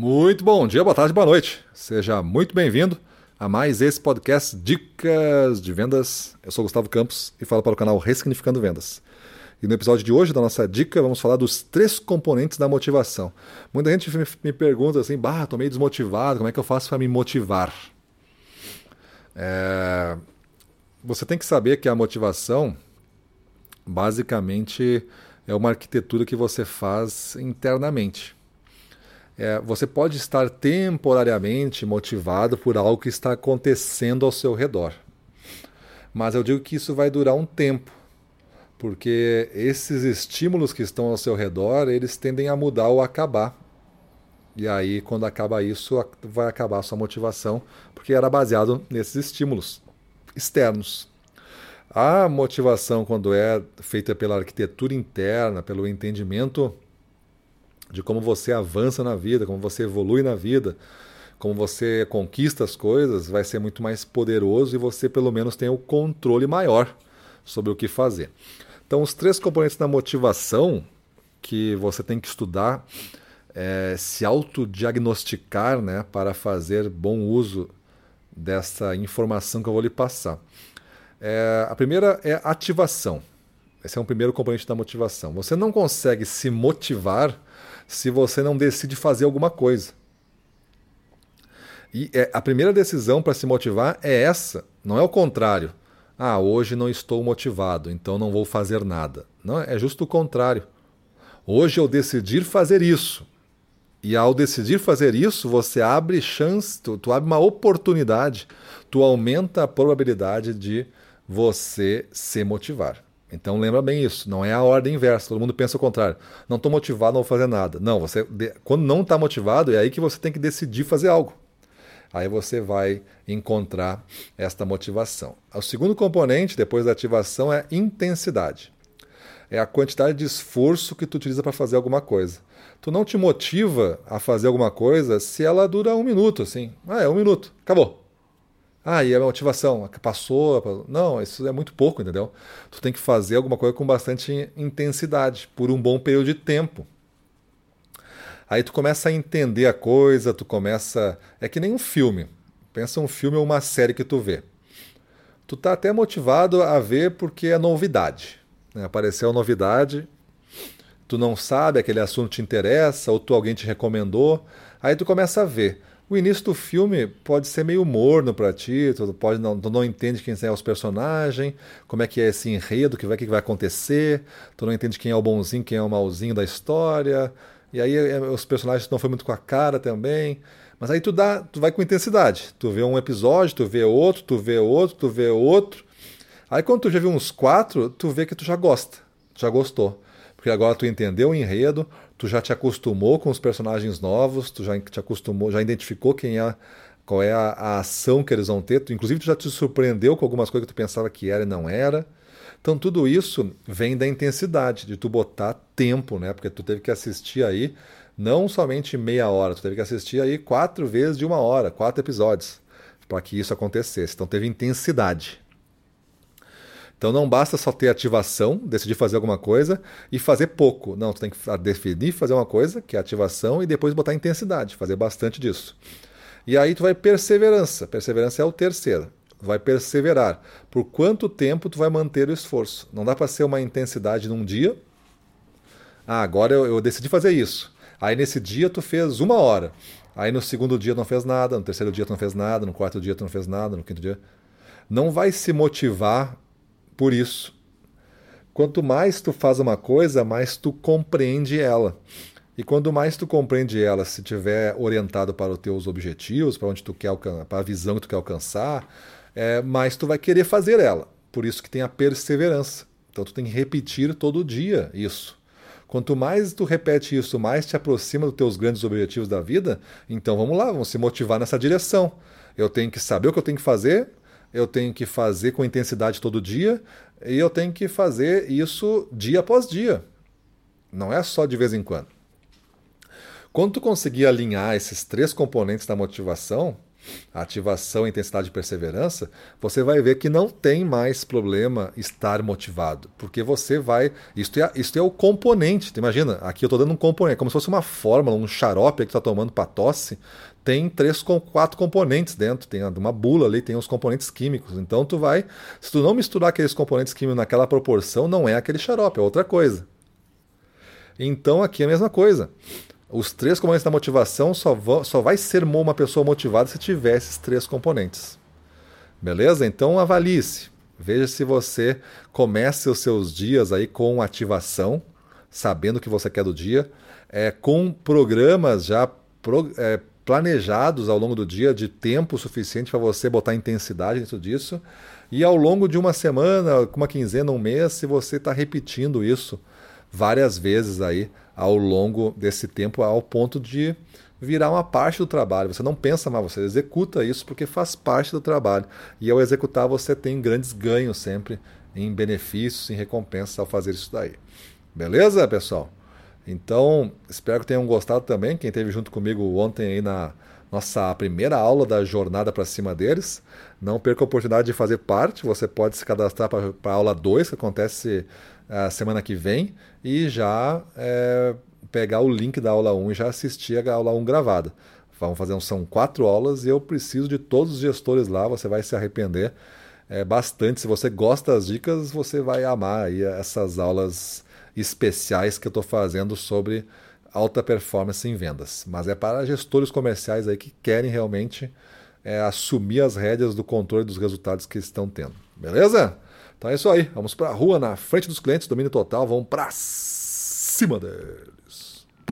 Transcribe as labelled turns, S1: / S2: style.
S1: Muito bom dia, boa tarde, boa noite. Seja muito bem-vindo a mais esse podcast Dicas de Vendas. Eu sou Gustavo Campos e falo para o canal Ressignificando Vendas. E no episódio de hoje da nossa dica, vamos falar dos três componentes da motivação. Muita gente me pergunta assim, bah, tô meio desmotivado, como é que eu faço para me motivar? É... Você tem que saber que a motivação, basicamente, é uma arquitetura que você faz internamente. É, você pode estar temporariamente motivado por algo que está acontecendo ao seu redor. Mas eu digo que isso vai durar um tempo, porque esses estímulos que estão ao seu redor, eles tendem a mudar ou acabar. E aí, quando acaba isso, vai acabar a sua motivação, porque era baseado nesses estímulos externos. A motivação, quando é feita pela arquitetura interna, pelo entendimento de como você avança na vida, como você evolui na vida, como você conquista as coisas, vai ser muito mais poderoso e você pelo menos tem o controle maior sobre o que fazer. Então, os três componentes da motivação que você tem que estudar, é, se autodiagnosticar né, para fazer bom uso dessa informação que eu vou lhe passar. É, a primeira é ativação. Esse é um primeiro componente da motivação. Você não consegue se motivar se você não decide fazer alguma coisa. E é, a primeira decisão para se motivar é essa, não é o contrário. Ah, hoje não estou motivado, então não vou fazer nada. Não, é justo o contrário. Hoje eu decidir fazer isso. E ao decidir fazer isso, você abre chance, tu, tu abre uma oportunidade, tu aumenta a probabilidade de você se motivar. Então lembra bem isso, não é a ordem inversa. Todo mundo pensa o contrário. Não estou motivado, não vou fazer nada. Não, você quando não está motivado, é aí que você tem que decidir fazer algo. Aí você vai encontrar esta motivação. O segundo componente, depois da ativação, é intensidade. É a quantidade de esforço que tu utiliza para fazer alguma coisa. Tu não te motiva a fazer alguma coisa se ela dura um minuto, assim. Ah, é um minuto, acabou. Ah, e a motivação passou. Não, isso é muito pouco, entendeu? Tu tem que fazer alguma coisa com bastante intensidade, por um bom período de tempo. Aí tu começa a entender a coisa, tu começa. É que nem um filme. Pensa um filme ou uma série que tu vê. Tu tá até motivado a ver porque é novidade. Né? Apareceu novidade, tu não sabe, aquele assunto te interessa, ou tu alguém te recomendou. Aí tu começa a ver. O início do filme pode ser meio morno para ti, tu pode não, tu não entende quem são os personagens, como é que é esse enredo, o que vai, que vai acontecer, tu não entende quem é o bonzinho, quem é o malzinho da história, e aí é, os personagens não foi muito com a cara também. Mas aí tu dá, tu vai com intensidade. Tu vê um episódio, tu vê outro, tu vê outro, tu vê outro. Aí quando tu já viu uns quatro, tu vê que tu já gosta, já gostou. Porque agora tu entendeu o enredo, tu já te acostumou com os personagens novos, tu já te acostumou, já identificou quem é, qual é a, a ação que eles vão ter, tu, inclusive tu já te surpreendeu com algumas coisas que tu pensava que era e não era. Então tudo isso vem da intensidade, de tu botar tempo, né? Porque tu teve que assistir aí não somente meia hora, tu teve que assistir aí quatro vezes de uma hora, quatro episódios, para que isso acontecesse. Então teve intensidade. Então não basta só ter ativação, decidir fazer alguma coisa e fazer pouco. Não, tu tem que definir fazer uma coisa, que é ativação, e depois botar intensidade, fazer bastante disso. E aí tu vai perseverança. Perseverança é o terceiro. Vai perseverar. Por quanto tempo tu vai manter o esforço? Não dá para ser uma intensidade num dia. Ah, agora eu, eu decidi fazer isso. Aí nesse dia tu fez uma hora. Aí no segundo dia não fez nada, no terceiro dia tu não fez nada, no quarto dia tu não fez nada, no quinto dia. Não vai se motivar por isso. Quanto mais tu faz uma coisa, mais tu compreende ela. E quanto mais tu compreende ela, se tiver orientado para os teus objetivos, para onde tu quer para a visão que tu quer alcançar, é, mais tu vai querer fazer ela. Por isso que tem a perseverança. Então tu tem que repetir todo dia isso. Quanto mais tu repete isso, mais te aproxima dos teus grandes objetivos da vida. Então vamos lá, vamos se motivar nessa direção. Eu tenho que saber o que eu tenho que fazer, eu tenho que fazer com intensidade todo dia e eu tenho que fazer isso dia após dia. Não é só de vez em quando. Quando tu conseguir alinhar esses três componentes da motivação, ativação, intensidade e perseverança, você vai ver que não tem mais problema estar motivado, porque você vai. Isto é, isto é o componente. Imagina, aqui eu estou dando um componente, como se fosse uma fórmula, um xarope que está tomando para tosse. Tem três, quatro componentes dentro, tem uma bula ali, tem os componentes químicos. Então tu vai, se tu não misturar aqueles componentes químicos naquela proporção, não é aquele xarope, é outra coisa. Então aqui é a mesma coisa. Os três componentes da motivação só, vão, só vai ser uma pessoa motivada se tiver esses três componentes. Beleza? Então avalie-se. Veja se você começa os seus dias aí com ativação, sabendo o que você quer do dia, é, com programas já pro, é, planejados ao longo do dia de tempo suficiente para você botar intensidade dentro disso. E ao longo de uma semana, uma quinzena, um mês, se você está repetindo isso várias vezes aí ao longo desse tempo, ao ponto de virar uma parte do trabalho. Você não pensa mais, você executa isso porque faz parte do trabalho. E ao executar, você tem grandes ganhos sempre em benefícios, em recompensas ao fazer isso daí. Beleza, pessoal? Então, espero que tenham gostado também. Quem esteve junto comigo ontem aí na nossa primeira aula da jornada para cima deles. Não perca a oportunidade de fazer parte. Você pode se cadastrar para a aula 2, que acontece a semana que vem e já é, pegar o link da aula 1 e já assistir a aula 1 gravada. Vamos fazer, são quatro aulas e eu preciso de todos os gestores lá, você vai se arrepender é, bastante. Se você gosta das dicas, você vai amar aí essas aulas especiais que eu estou fazendo sobre alta performance em vendas. Mas é para gestores comerciais aí que querem realmente é, assumir as rédeas do controle dos resultados que estão tendo. Beleza? Então é isso aí. Vamos para a rua, na frente dos clientes, domínio total. Vamos para cima deles.